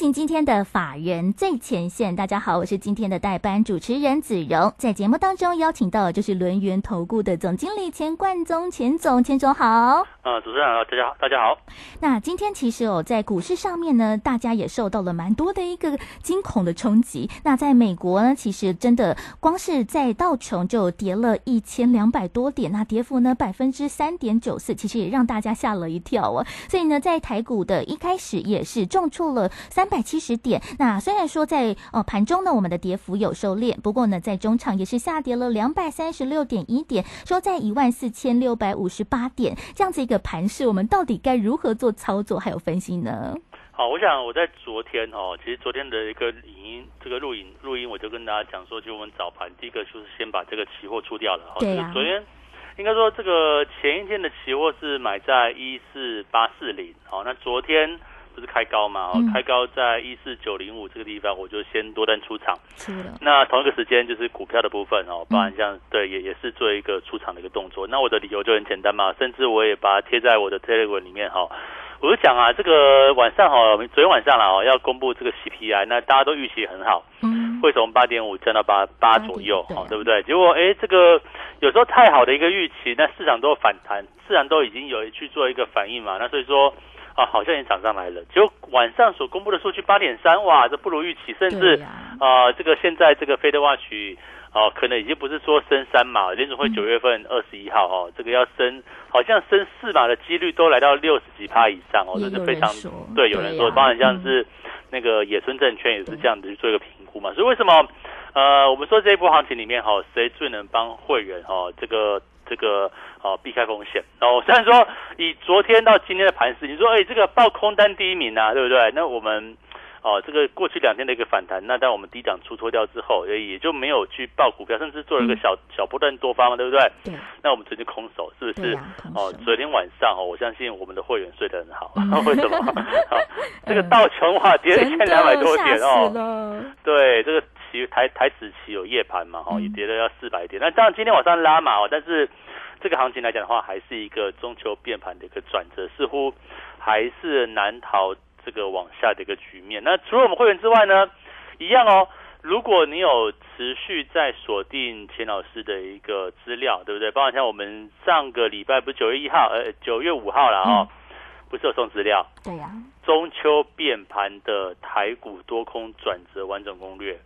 进行今天的法人最前线，大家好，我是今天的代班主持人子荣，在节目当中邀请到的就是轮源投顾的总经理钱冠宗，钱总，钱总好。呃，主持人好，大家好，大家好。那今天其实哦，在股市上面呢，大家也受到了蛮多的一个惊恐的冲击。那在美国呢，其实真的光是在道琼就跌了一千两百多点，那跌幅呢百分之三点九四，其实也让大家吓了一跳哦。所以呢，在台股的一开始也是重挫了。三百七十点，那虽然说在呃盘中呢，我们的跌幅有收敛，不过呢，在中场也是下跌了两百三十六点一点，收在一万四千六百五十八点，这样子一个盘势，我们到底该如何做操作还有分析呢？好，我想我在昨天哦，其实昨天的一个影音这个录影录音，我就跟大家讲说，就我们早盘第一个就是先把这个期货出掉了，对呀，昨天应该说这个前一天的期货是买在一四八四零，好，那昨天。不是开高嘛？哦，开高在一四九零五这个地方，我就先多单出场。那同一个时间就是股票的部分哦，包含像对也也是做一个出场的一个动作。那我的理由就很简单嘛，甚至我也把它贴在我的 Telegram 里面哈。我就讲啊，这个晚上哈，昨天晚上了哦，要公布这个 CPI，那大家都预期很好，嗯，会从八点五降到八八左右，哦，对不对？结果哎，这个有时候太好的一个预期，那市场都反弹，市场都已经有去做一个反应嘛，那所以说。啊，好像也涨上来了。就晚上所公布的数据八点三，哇，这不如预期，甚至啊，这个现在这个飞的 watch 哦，可能已经不是说升三码，联储会九月份二十一号哦，这个要升，好像升四码的几率都来到六十几趴以上哦，这是非常对。有人说，当然像是那个野村证券也是这样子去做一个评估嘛。所以为什么呃，我们说这一波行情里面哈，谁最能帮会员哈这个？这个哦，避开风险哦。虽然说以昨天到今天的盘势，你说哎，这个报空单第一名啊，对不对？那我们哦，这个过去两天的一个反弹，那在我们低档出脱掉之后，也也就没有去报股票，甚至做了一个小小波段多方嘛，对不对？对。那我们直接空手，是不是？哦，昨天晚上哦，我相信我们的会员睡得很好。为什么？这个道琼话跌了一千两百多点哦。对，这个。其台台指期有夜盘嘛，哈，也跌了要四百点。那当然今天晚上拉嘛，哦，但是这个行情来讲的话，还是一个中秋变盘的一个转折，似乎还是难逃这个往下的一个局面。那除了我们会员之外呢，一样哦。如果你有持续在锁定钱老师的一个资料，对不对？包括像我们上个礼拜不是九月一号，呃，九月五号了哦，不是有送资料？对呀。中秋变盘的台股多空转折完整攻略。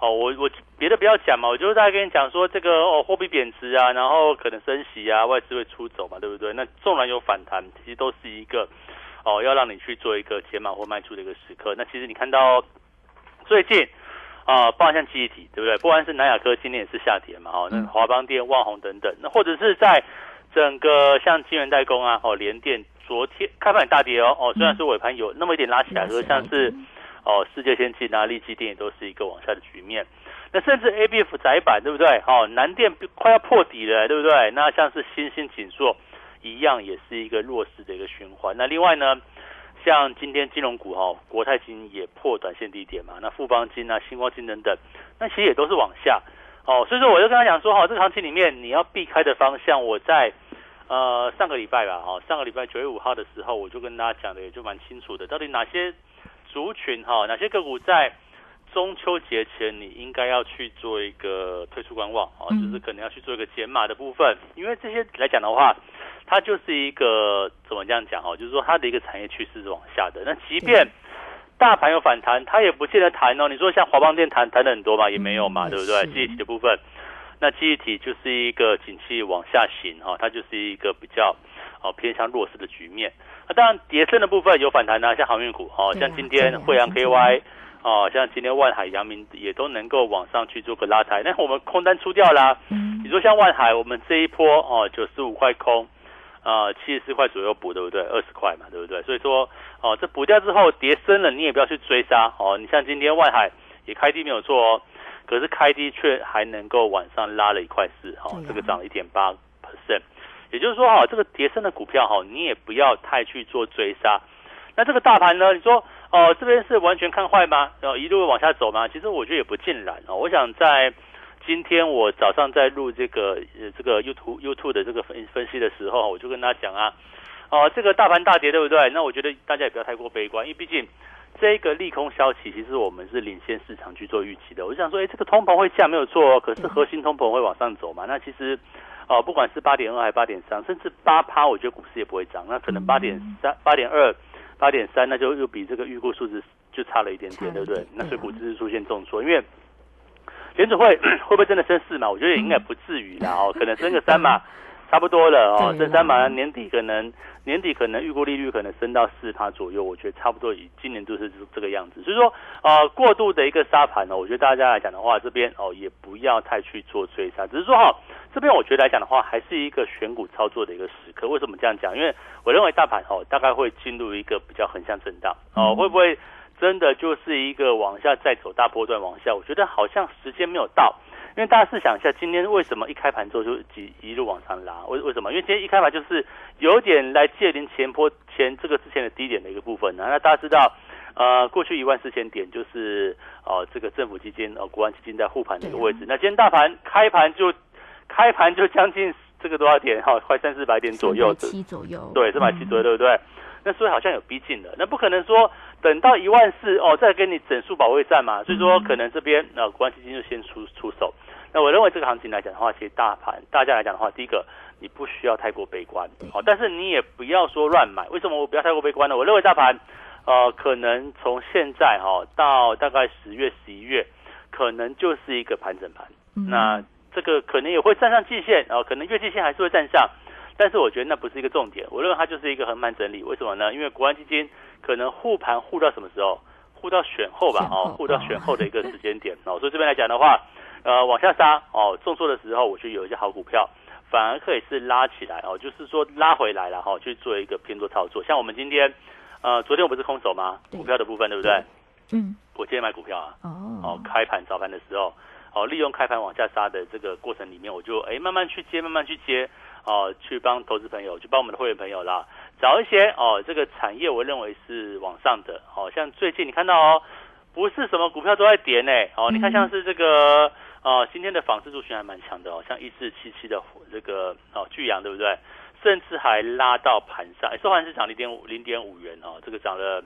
哦，我我别的不要讲嘛，我就是在跟你讲说这个哦，货币贬值啊，然后可能升息啊，外资会出走嘛，对不对？那纵然有反弹，其实都是一个哦，要让你去做一个解码或卖出的一个时刻。那其实你看到最近啊，包含像记忆体，对不对？不管是南亚科今天也是下跌嘛，哦，那华邦电、旺宏等等，那或者是在整个像晶圆代工啊，哦，联电昨天开盘大跌哦，哦，虽然说尾盘有那么一点拉起来，说像是。哦，世界先进啊，立基电也都是一个往下的局面。那甚至 A B F 窄板对不对？哦，南电快要破底了，对不对？那像是新兴紧缩一样，也是一个弱势的一个循环。那另外呢，像今天金融股哈，国泰金也破短线低点嘛。那富邦金啊、星光金等等，那其实也都是往下。哦，所以说我就跟他讲说，哈，这个行情里面你要避开的方向，我在呃上个礼拜吧，哈，上个礼拜九月五号的时候，我就跟大家讲的也就蛮清楚的，到底哪些。族群哈，哪些个股在中秋节前你应该要去做一个退出观望啊？就是可能要去做一个减码的部分，因为这些来讲的话，它就是一个怎么这样讲哈？就是说它的一个产业趋势是往下的。那即便大盘有反弹，它也不见得弹哦。你说像华邦电弹弹的很多嘛，也没有嘛，对不对？记忆体的部分，那记忆体就是一个景气往下行哈，它就是一个比较哦偏向弱势的局面。当然，叠升的部分有反弹啊，像航运股哦，像今天惠阳 KY 哦，像今天万海、阳明也都能够往上去做个拉抬。那我们空单出掉啦。嗯。你说像万海，我们这一波哦，九十五块空，啊，七十四块左右补，对不对？二十块嘛，对不对？所以说哦，这补掉之后叠升了，你也不要去追杀哦。你像今天万海也开低没有错哦，可是开低却还能够往上拉了一块四，哈，这个涨了一点八。也就是说，哈，这个跌升的股票，哈，你也不要太去做追杀。那这个大盘呢？你说，哦，这边是完全看坏吗？然后一路往下走吗？其实我觉得也不尽然哦。我想在今天我早上在录这个呃这个 YouTube YouTube 的这个分分析的时候，我就跟他讲啊，哦，这个大盘大跌，对不对？那我觉得大家也不要太过悲观，因为毕竟这个利空消息，其实我们是领先市场去做预期的。我就想说，哎，这个通膨会降没有错哦，可是核心通膨会往上走嘛？那其实。哦，不管是八点二还八点三，甚至八趴，我觉得股市也不会涨。那可能八点三、八点二、八点三，那就又比这个预估数字就差了一点点，对不对？那所以股市是出现重挫，因为联储会 会不会真的升四嘛？我觉得也应该不至于啦，哦，可能升个三嘛。差不多了哦，升三马年底可能年底可能预估利率可能升到四趴左右，我觉得差不多以今年都是这个样子。所以说，呃，过度的一个沙盘呢，我觉得大家来讲的话，这边哦也不要太去做追杀，只是说哈，这边我觉得来讲的话，还是一个选股操作的一个时刻。为什么这样讲？因为我认为大盘哦大概会进入一个比较横向震荡哦，会不会真的就是一个往下再走大波段往下？我觉得好像时间没有到。因为大家试想一下，今天为什么一开盘之后就一一路往上拉？为为什么？因为今天一开盘就是有点来借临前坡前这个之前的低点的一个部分呢。那大家知道，呃，过去一万四千点就是呃这个政府基金呃国安基金在护盘的一个位置。那今天大盘开盘就开盘就将近这个多少点？哈，快三四百点左右。七左右。对，三百七左右，对不对？那所以好像有逼近了。那不可能说等到一万四哦再给你整数保卫战嘛。所以说可能这边呃国安基金就先出出手。那我认为这个行情来讲的话，其实大盘大家来讲的话，第一个你不需要太过悲观，好，但是你也不要说乱买。为什么我不要太过悲观呢？我认为大盘，呃，可能从现在哈到大概十月、十一月，可能就是一个盘整盘。那这个可能也会站上季线，哦，可能月季线还是会站上，但是我觉得那不是一个重点。我认为它就是一个横盘整理。为什么呢？因为国安基金可能护盘护到什么时候？护到选后吧，哦，护到选后的一个时间点。哦，所以这边来讲的话。呃，往下杀哦，重挫的时候，我觉得有一些好股票，反而可以是拉起来哦，就是说拉回来了哈，去做一个偏多操作。像我们今天，呃，昨天我不是空手吗？股票的部分对不对？嗯。我今天买股票啊。哦。哦，开盘早盘的时候，哦，利用开盘往下杀的这个过程里面，我就哎慢慢去接，慢慢去接，哦，去帮投资朋友，去帮我们的会员朋友啦，找一些哦，这个产业我认为是往上的，哦，像最近你看到哦，不是什么股票都在跌呢，哦，你看像是这个。哦，今天的纺织族群还蛮强的哦，像一四七七的这个哦巨阳对不对？甚至还拉到盘上，收盘是涨零点五零点五元哦，这个涨了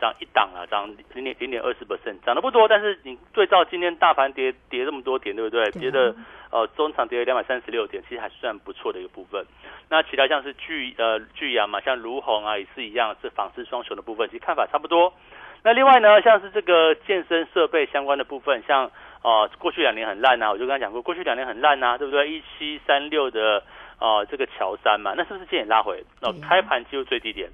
涨一档啊，涨零点零点二十 percent，涨得不多，但是你对照今天大盘跌跌这么多点对不对？跌的呃中长跌了两百三十六点，其实还算不错的一个部分。那其他像是巨呃巨阳嘛，像如虹啊也是一样，是纺织双雄的部分，其实看法差不多。那另外呢，像是这个健身设备相关的部分，像。哦，过去两年很烂呐，我就跟他讲过，过去两年很烂呐，对不对？一七三六的哦，这个乔山嘛，那是不是今天拉回？哦，开盘进入最低点，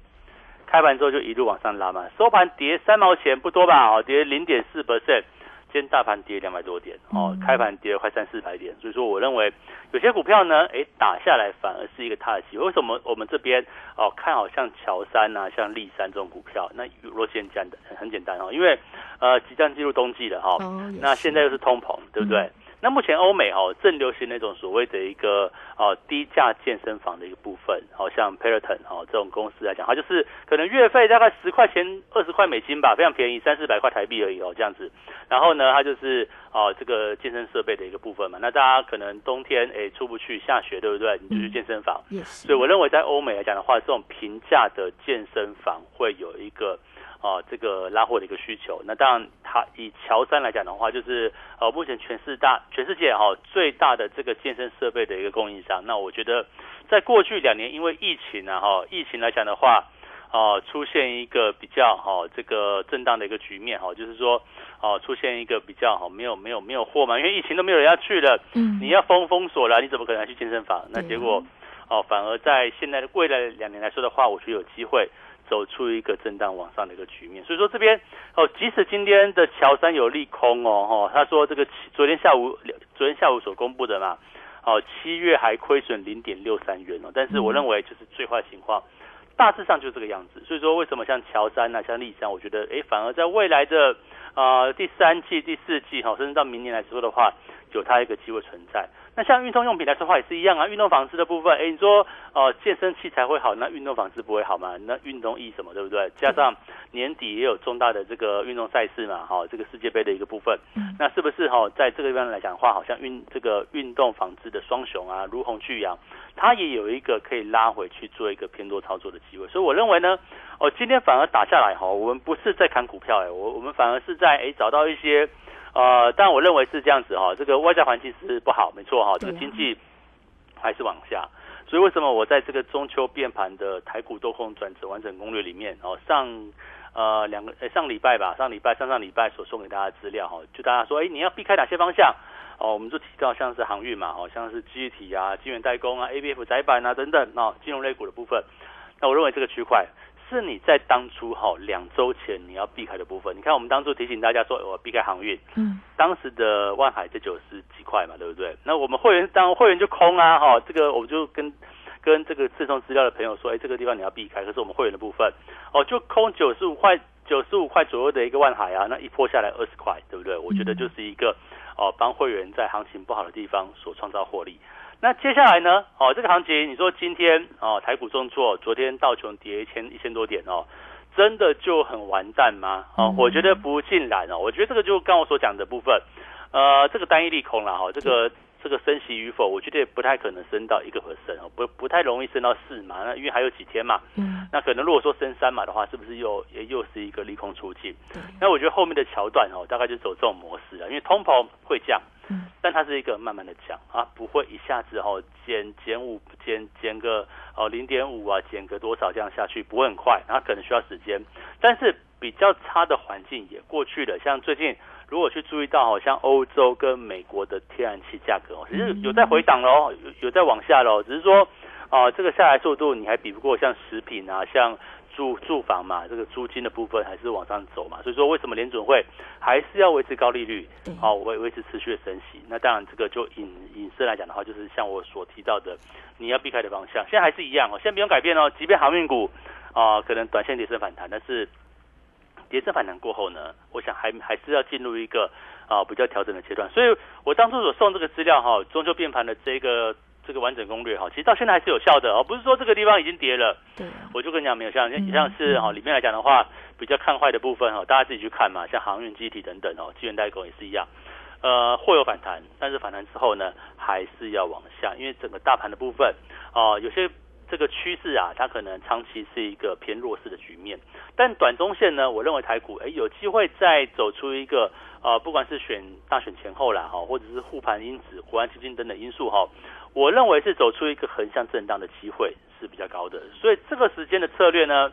开盘之后就一路往上拉嘛，收盘跌三毛钱不多吧？哦，跌零点四 percent。今天大盘跌两百多点，哦，开盘跌了快三四百点，所以说我认为有些股票呢，哎，打下来反而是一个踏机。为什么我们这边哦看好像乔山呐、像立山这种股票？那若先讲的很简单哦，因为呃即将进入冬季了哈，那现在又是通膨，对不对？那目前欧美哦正流行那种所谓的一个哦低价健身房的一个部分，好像 Peloton 哦这种公司来讲，它就是可能月费大概十块钱、二十块美金吧，非常便宜，三四百块台币而已哦这样子。然后呢，它就是哦这个健身设备的一个部分嘛。那大家可能冬天诶出不去下雪，对不对？你就去健身房。所以我认为在欧美来讲的话，这种平价的健身房会有一个。哦，这个拉货的一个需求，那当然，它以乔山来讲的话，就是呃，目前全世大全世界哈最大的这个健身设备的一个供应商。那我觉得，在过去两年因为疫情啊哈，疫情来讲的话，哦，出现一个比较哈这个震荡的一个局面哈，就是说哦，出现一个比较哈没有没有没有货嘛，因为疫情都没有人要去了，嗯，你要封封锁了，你怎么可能去健身房？那结果哦，反而在现在的未来两年来说的话，我觉得有机会。走出一个震荡往上的一个局面，所以说这边哦，即使今天的乔山有利空哦，哈，他说这个昨天下午昨天下午所公布的嘛，哦，七月还亏损零点六三元哦，但是我认为就是最坏情况大致上就这个样子。所以说，为什么像乔山啊、像立山，我觉得哎，反而在未来的啊第三季、第四季哈，甚至到明年来说的话，有它一个机会存在。那像运动用品来说话也是一样啊，运动纺织的部分，哎，你说呃健身器材会好，那运动纺织不会好吗？那运动衣什么，对不对？加上年底也有重大的这个运动赛事嘛，哈，这个世界杯的一个部分，那是不是哈，在这个地方来讲的话，好像运这个运动纺织的双雄啊，如虹巨阳，它也有一个可以拉回去做一个偏多操作的机会。所以我认为呢，哦，今天反而打下来哈，我们不是在砍股票哎，我我们反而是在哎找到一些。呃，但我认为是这样子哈，这个外在环境是不好，没错哈，这个经济还是往下，所以为什么我在这个中秋变盘的台股多空转折完整攻略里面哦，上呃两个上礼拜吧，上礼拜上上礼拜所送给大家资料哈，就大家说哎你要避开哪些方向？哦，我们就提到像是航运嘛，哦像是机体啊、晶圆代工啊、A B F 窄板啊等等哦，金融类股的部分，那我认为这个区块。是你在当初哈两周前你要避开的部分。你看，我们当初提醒大家说，我避开航运。嗯。当时的万海这九十几块嘛，对不对？那我们会员当会员就空啊，哈，这个我就跟跟这个自送资料的朋友说，哎，这个地方你要避开。可是我们会员的部分，哦，就空九十五块，九十五块左右的一个万海啊，那一破下来二十块，对不对？我觉得就是一个哦，帮会员在行情不好的地方所创造获利。那接下来呢？哦，这个行情，你说今天哦，台股重挫，昨天道琼跌一千一千多点哦，真的就很完蛋吗？哦，我觉得不尽然哦，我觉得这个就刚我所讲的部分，呃，这个单一利空了哈，这个这个升息与否，我觉得也不太可能升到一个和升哦，不不太容易升到四嘛，那因为还有几天嘛，嗯，那可能如果说升三嘛的话，是不是又也又是一个利空出尽？那我觉得后面的桥段哦，大概就走这种模式啊，因为通膨会降。但它是一个慢慢的降啊，不会一下子哦减减五减减个哦零点五啊，减个多少这样下去不会很快，它可能需要时间。但是比较差的环境也过去了，像最近如果去注意到，好像欧洲跟美国的天然气价格哦，其实有在回档喽，有有在往下喽，只是说啊这个下来速度你还比不过像食品啊像。住住房嘛，这个租金的部分还是往上走嘛，所以说为什么联准会还是要维持高利率，好维维持持续的升息？那当然这个就引引申来讲的话，就是像我所提到的，你要避开的方向，现在还是一样哦，现在不用改变哦。即便航运股啊，可能短线跌升反弹，但是跌升反弹过后呢，我想还还是要进入一个啊比较调整的阶段。所以我当初所送这个资料哈，中秋变盘的这个。这个完整攻略哈，其实到现在还是有效的哦，不是说这个地方已经跌了，对，我就跟你讲没有像像是哈里面来讲的话，比较看坏的部分哈，大家自己去看嘛，像航运、机体等等哦，资源代工也是一样，呃，会有反弹，但是反弹之后呢，还是要往下，因为整个大盘的部分哦，有些这个趋势啊，它可能长期是一个偏弱势的局面，但短中线呢，我认为台股哎有机会再走出一个。啊，不管是选大选前后啦，哈，或者是护盘因子、国安基金等等因素哈，我认为是走出一个横向震荡的机会是比较高的。所以这个时间的策略呢，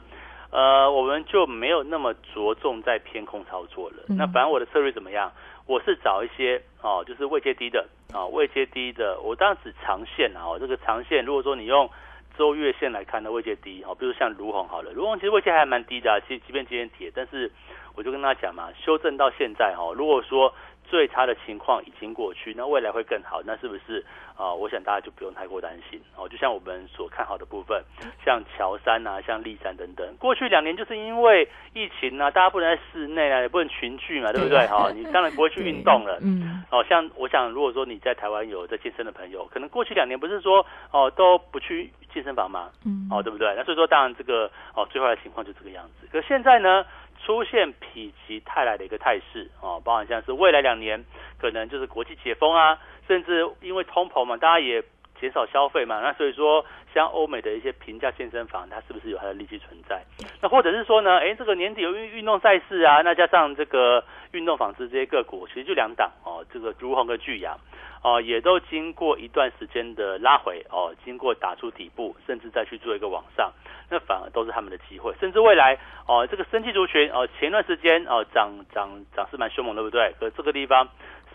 呃，我们就没有那么着重在偏空操作了。那反正我的策略怎么样？我是找一些哦，就是位阶低的啊，位阶低的，我当然指长线啊，这个长线如果说你用周月线来看的位阶低，哈，比如像卢红好了，卢红其实位阶还蛮低的，其实即便今天跌，但是。我就跟他讲嘛，修正到现在哈，如果说最差的情况已经过去，那未来会更好，那是不是啊？我想大家就不用太过担心哦。就像我们所看好的部分，像乔山啊，像立山等等，过去两年就是因为疫情啊，大家不能在室内啊，也不能群聚嘛，对不对哈？你当然不会去运动了。嗯。哦，像我想，如果说你在台湾有在健身的朋友，可能过去两年不是说哦都不去健身房吗？嗯。哦，对不对？那所以说，当然这个哦最坏的情况就这个样子。可现在呢？出现否极泰来的一个态势啊，包含像是未来两年可能就是国际解封啊，甚至因为通膨嘛，大家也减少消费嘛，那所以说像欧美的一些平价健身房，它是不是有它的利基存在？那或者是说呢，哎，这个年底有运运动赛事啊，那加上这个运动纺织这些个股，其实就两档哦，这个如虹跟巨阳。哦，也都经过一段时间的拉回哦，经过打出底部，甚至再去做一个往上，那反而都是他们的机会，甚至未来哦，这个生气族群哦，前段时间哦涨涨涨势蛮凶猛，对不对？可这个地方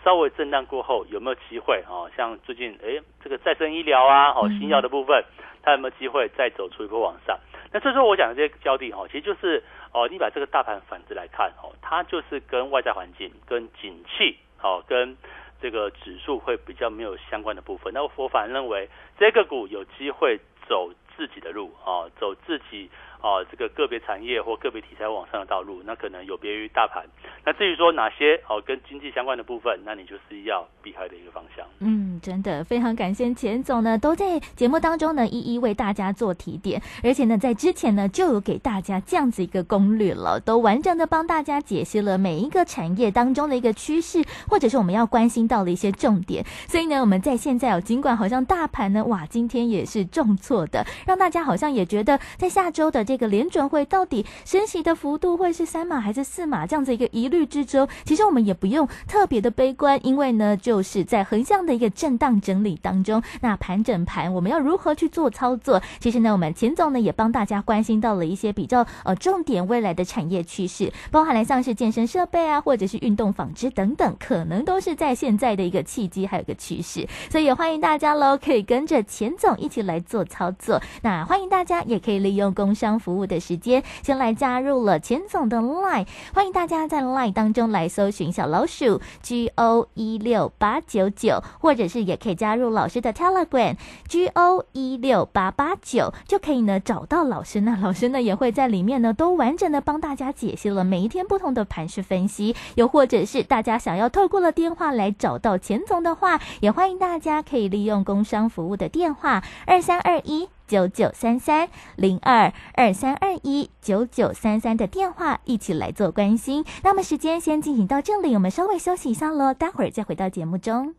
稍微震荡过后，有没有机会哦？像最近哎，这个再生医疗啊，哦新药的部分，它有没有机会再走出一波往上？那这时候我讲的这些焦点哦，其实就是哦，你把这个大盘反着来看哦，它就是跟外在环境、跟景气哦、跟这个指数会比较没有相关的部分，那我反而认为这个股有机会走自己的路啊，走自己。啊，这个个别产业或个别题材往上的道路，那可能有别于大盘。那至于说哪些哦跟经济相关的部分，那你就是要避开的一个方向。嗯，真的非常感谢钱总呢，都在节目当中呢一一为大家做提点，而且呢在之前呢就有给大家这样子一个攻略了，都完整的帮大家解析了每一个产业当中的一个趋势，或者是我们要关心到的一些重点。所以呢，我们在现在哦，尽管好像大盘呢，哇，今天也是重挫的，让大家好像也觉得在下周的。这个联准会到底升息的幅度会是三码还是四码？这样子一个疑虑之中，其实我们也不用特别的悲观，因为呢，就是在横向的一个正震荡整理当中，那盘整盘我们要如何去做操作？其实呢，我们钱总呢也帮大家关心到了一些比较呃重点未来的产业趋势，包含了像是健身设备啊，或者是运动纺织等等，可能都是在现在的一个契机还有个趋势，所以也欢迎大家喽，可以跟着钱总一起来做操作。那欢迎大家也可以利用工商。服务的时间，先来加入了钱总的 Line，欢迎大家在 Line 当中来搜寻小老鼠 G O 一六八九九，或者是也可以加入老师的 Telegram G O 一六八八九，就可以呢找到老师。那老师呢也会在里面呢都完整的帮大家解析了每一天不同的盘势分析，又或者是大家想要透过了电话来找到钱总的话，也欢迎大家可以利用工商服务的电话二三二一。九九三三零二二三二一九九三三的电话，一起来做关心。那么时间先进行到这里，我们稍微休息一下喽，待会儿再回到节目中。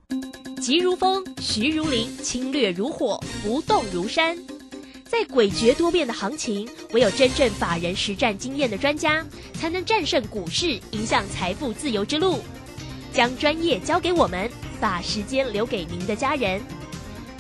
急如风，徐如林，侵略如火，不动如山。在诡谲多变的行情，唯有真正法人实战经验的专家，才能战胜股市，迎向财富自由之路。将专业交给我们，把时间留给您的家人。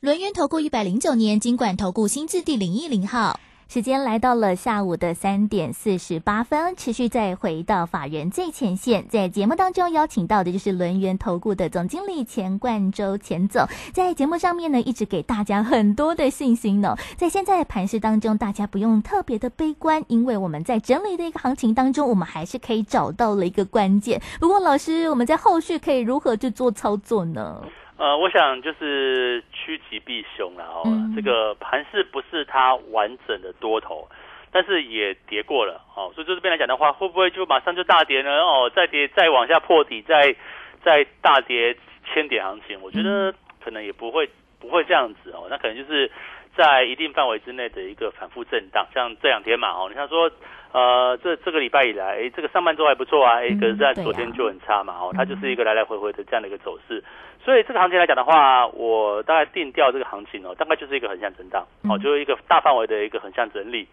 轮源投顾一百零九年金管投顾新字第零一零号，时间来到了下午的三点四十八分，持续再回到法人最前线，在节目当中邀请到的就是轮源投顾的总经理钱冠周钱总，在节目上面呢一直给大家很多的信心呢，在现在的盘市当中，大家不用特别的悲观，因为我们在整理的一个行情当中，我们还是可以找到了一个关键。不过老师，我们在后续可以如何去做操作呢？呃，我想就是趋吉避凶啦哦。这个盘势不是它完整的多头，但是也跌过了哦。所以就这边来讲的话，会不会就马上就大跌呢？哦，再跌再往下破底，再再大跌千点行情，我觉得可能也不会不会这样子哦。那可能就是在一定范围之内的一个反复震荡，像这两天嘛哦，你像说。呃，这这个礼拜以来，哎，这个上半周还不错啊，哎，可是在昨天就很差嘛，哦，它就是一个来来回回的这样的一个走势，所以这个行情来讲的话，我大概定调这个行情哦，大概就是一个横向震荡，哦，就是一个大范围的一个横向整理，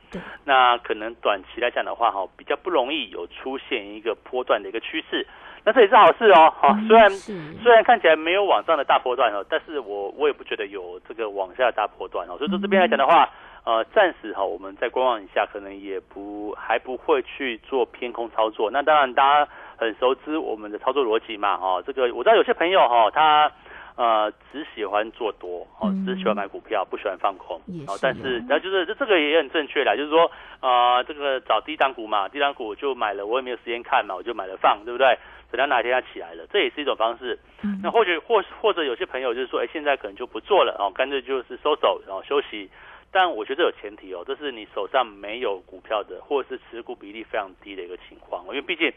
那可能短期来讲的话，哈，比较不容易有出现一个波段的一个趋势，那这也是好事哦，哈，虽然虽然看起来没有往上的大波段哦，但是我我也不觉得有这个往下的大波段哦，所以说这边来讲的话。呃，暂时哈，我们在观望一下，可能也不还不会去做偏空操作。那当然，大家很熟知我们的操作逻辑嘛，哈，这个我知道有些朋友哈，他呃只喜欢做多，哦，只喜欢买股票，不喜欢放空，哦，但是然后就是这这个也很正确啦，就是说呃，这个找低档股嘛，低档股就买了，我也没有时间看嘛，我就买了放，对不对？等到哪天它起来了，这也是一种方式。那或者或或者有些朋友就是说，哎，现在可能就不做了，哦，干脆就是收手，然后休息。但我觉得有前提哦，这是你手上没有股票的，或者是持股比例非常低的一个情况。因为毕竟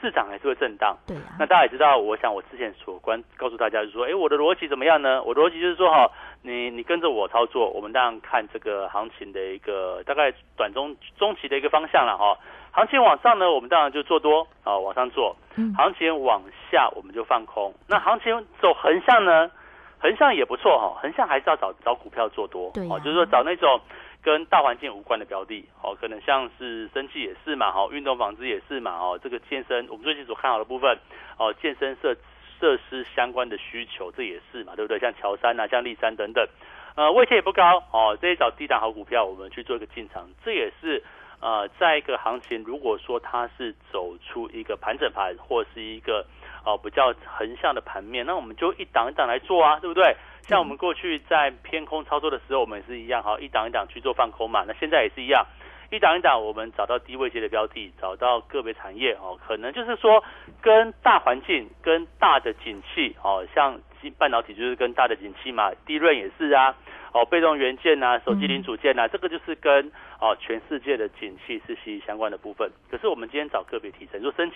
市场还是会震荡。对那大家也知道，我想我之前所关告诉大家就是说，哎，我的逻辑怎么样呢？我的逻辑就是说哈，你你跟着我操作，我们当然看这个行情的一个大概短中中期的一个方向了哈。行情往上呢，我们当然就做多啊，往上做；嗯行情往下，我们就放空。那行情走横向呢，横向也不错哈，横向还是要找找股票做多，哦，就是说找那种跟大环境无关的标的，哦，可能像是生气也是嘛，哈，运动纺织也是嘛，哦，这个健身我们最近所看好的部分，哦，健身设设施相关的需求，这也是嘛，对不对？像乔山啊，像立山等等，呃，位阶也不高哦，这些找低档好股票，我们去做一个进场，这也是呃，在一个行情，如果说它是走出一个盘整盘，或是一个哦比较横向的盘面，那我们就一档一档来做啊，对不对？像我们过去在偏空操作的时候，我们也是一样，哈，一档一档去做放空嘛。那现在也是一样，一档一档，我们找到低位阶的标的，找到个别产业哦，可能就是说跟大环境、跟大的景气哦，像半导体就是跟大的景气嘛，低润也是啊，哦，被动元件呐、手机零组件呐、这个就是跟哦全世界的景气是息息相关的部分。可是我们今天找个别题材，你说生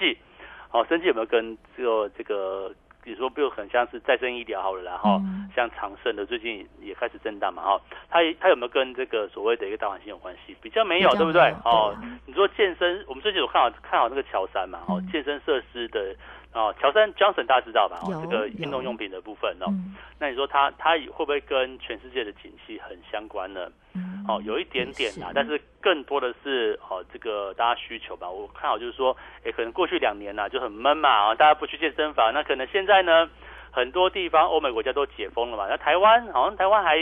技，哦，生技有没有跟这个这个？比如说，比如很像是再生医疗好了啦，哈、嗯像长盛的最近也开始震荡嘛，哈，它它有没有跟这个所谓的一个大环境有关系？比较没有，对不对？哦你说健身，我们最近有看好看好那个乔山嘛，哦嗯，健身设施的哦，乔森 Johnson 大家知道吧？哦有，这个有运动用品的部分哦，嗯那你说它它会不会跟全世界的景气很相关呢？嗯哦，有一点点啦也，但是更多的是哦，这个大家需求吧。我看好就是说，哎，可能过去两年呐、就很闷嘛，啊，大家不去健身房，那可能现在呢，很多地方欧美国家都解封了嘛，那台湾好像台湾还。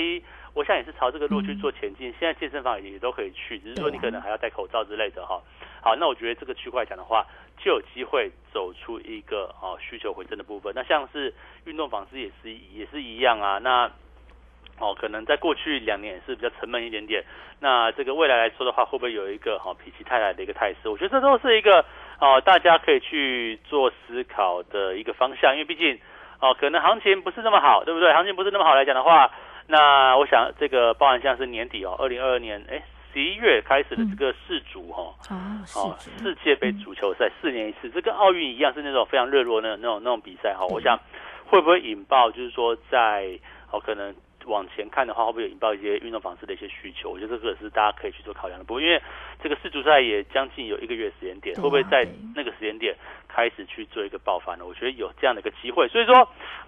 我想也是朝这个路去做前进，现在健身房也都可以去，只是说你可能还要戴口罩之类的哈。好，那我觉得这个区块讲的话，就有机会走出一个哦需求回升的部分。那像是运动纺织也是也是一样啊。那哦，可能在过去两年也是比较沉闷一点点。那这个未来来说的话，会不会有一个好、哦、否极泰来的一个态势？我觉得这都是一个哦，大家可以去做思考的一个方向。因为毕竟哦，可能行情不是那么好，对不对？行情不是那么好来讲的话，那我想这个包含像是年底哦，二零二二年哎十一月开始的这个世足哈、哦。世界杯足球赛四年一次，这跟奥运一样，是那种非常热络的那种那种比赛哈。我想会不会引爆，就是说在哦可能往前看的话，会不会有引爆一些运动方式的一些需求？我觉得这个是大家可以去做考量的。不过因为这个世足赛也将近有一个月时间点，会不会在那个时间点开始去做一个爆发呢？我觉得有这样的一个机会。所以说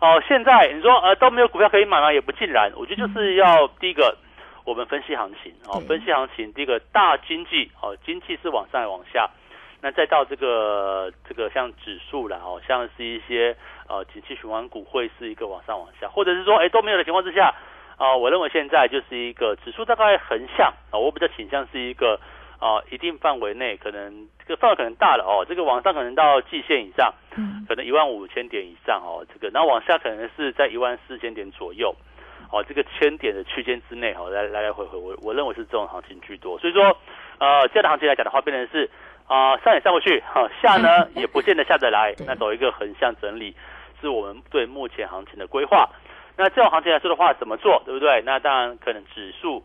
哦，现在你说呃都没有股票可以买吗？也不尽然。我觉得就是要第一个。我们分析行情哦，分析行情，第一个大经济哦，经济是往上还往下，那再到这个这个像指数啦哦，像是一些呃景气循环股会是一个往上往下，或者是说哎都没有的情况之下，啊、我认为现在就是一个指数大概横向啊、我比较倾向是一个啊、一定范围内，可能这个范围可能大了哦，这个往上可能到季线以上，嗯。可能一万五千点以上哦，这个，然后往下可能是在一万四千点左右，哦，这个千点的区间之内哦，来来来回回，我我认为是这种行情居多，所以说，呃，这样的行情来讲的话，变成是啊、上也上不去，哈、下呢 也不见得下得来，那走一个横向整理，是我们对目前行情的规划。那这种行情来说的话，怎么做，对不对？那当然可能指数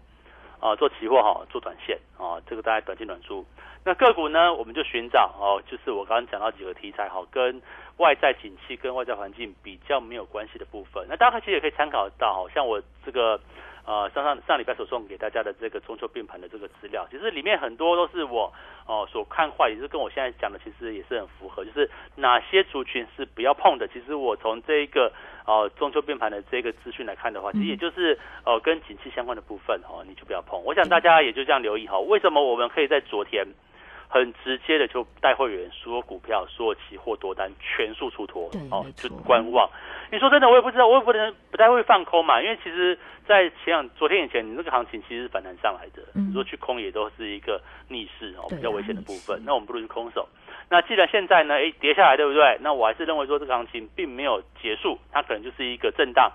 啊、做期货哈、做短线啊、这个大概短进短出。那个股呢，我们就寻找哦，就是我刚刚讲到几个题材哈，跟外在景气跟外在环境比较没有关系的部分。那大家其实也可以参考到，好像我这个呃上上上礼拜所送给大家的这个中秋变盘的这个资料，其实里面很多都是我哦、所看坏，也是跟我现在讲的其实也是很符合，就是哪些族群是不要碰的。其实我从这一个哦、中秋变盘的这个资讯来看的话，其实也就是呃跟景气相关的部分哦，你就不要碰。我想大家也就这样留意哈，为什么我们可以在昨天？很直接的就带会员所有股票、所有期货多单全数出脱，哦就观望。你说真的，我也不知道，我也不能不太会放空嘛，因为其实，在前两昨天以前，你这个行情其实是反弹上来的，嗯你说去空也都是一个逆势哦，比较危险的部分。那我们不如去空手。那既然现在呢，哎跌下来，对不对？那我还是认为说这个行情并没有结束，它可能就是一个震荡。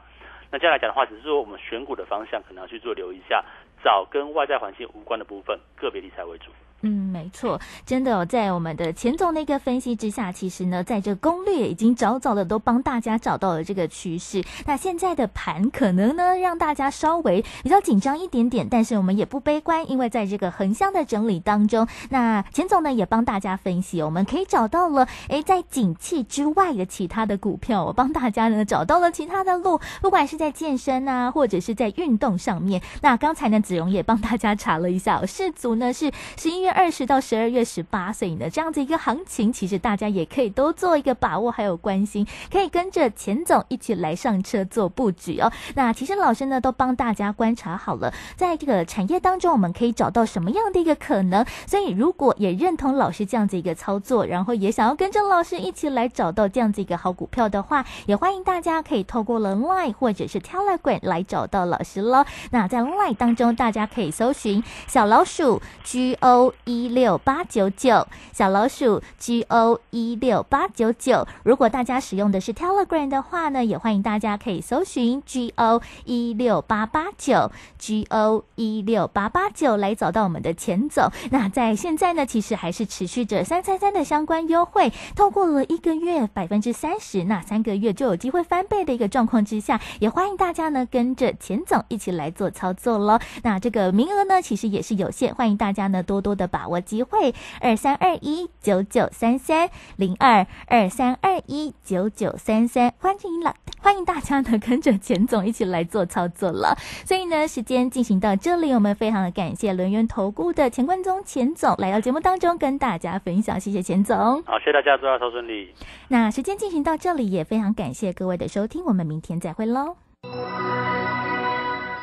那这样来讲的话，只是说我们选股的方向可能要去做留意一下，找跟外在环境无关的部分，个别理财为主。嗯，没错，真的、哦，在我们的钱总那个分析之下，其实呢，在这攻略已经早早的都帮大家找到了这个趋势。那现在的盘可能呢，让大家稍微比较紧张一点点，但是我们也不悲观，因为在这个横向的整理当中，那钱总呢也帮大家分析，我们可以找到了，诶，在景气之外的其他的股票，我帮大家呢找到了其他的路，不管是在健身啊，或者是在运动上面。那刚才呢，子荣也帮大家查了一下、哦，世足呢是十一月。二十到十二月十八，岁呢，这样子一个行情，其实大家也可以都做一个把握，还有关心，可以跟着钱总一起来上车做布局哦。那其实老师呢，都帮大家观察好了，在这个产业当中，我们可以找到什么样的一个可能。所以，如果也认同老师这样子一个操作，然后也想要跟着老师一起来找到这样子一个好股票的话，也欢迎大家可以透过了 Line 或者是 Telegram 来找到老师喽。那在 Line 当中，大家可以搜寻小老鼠 G O 一六八九九，小老鼠 G O 一六八九九。如果大家使用的是 Telegram 的话呢，也欢迎大家可以搜寻 G O 一六八八九 G O 一六八八九来找到我们的钱总。那在现在呢，其实还是持续着三三三的相关优惠，透过了一个月百分之三十，那三个月就有机会翻倍的一个状况之下，也欢迎大家呢跟着钱总一起来做操作喽。那这个名额呢，其实也是有限，欢迎大家呢多多的把握机会。二三二一九九三三零二二三二一九九三三，欢迎了，欢迎大家呢跟着钱总一起来做操作了。所以呢，时间进行到这里，我们非常的感谢轮源投顾的钱冠中钱总来到节目当中跟大家分享，谢谢钱总。好，谢谢大家，祝大家顺利。那时间进行到这里，也非常感谢各位的收听，我们明天再会喽。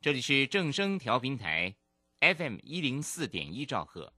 这里是正声调频台，FM 一零四点一兆赫。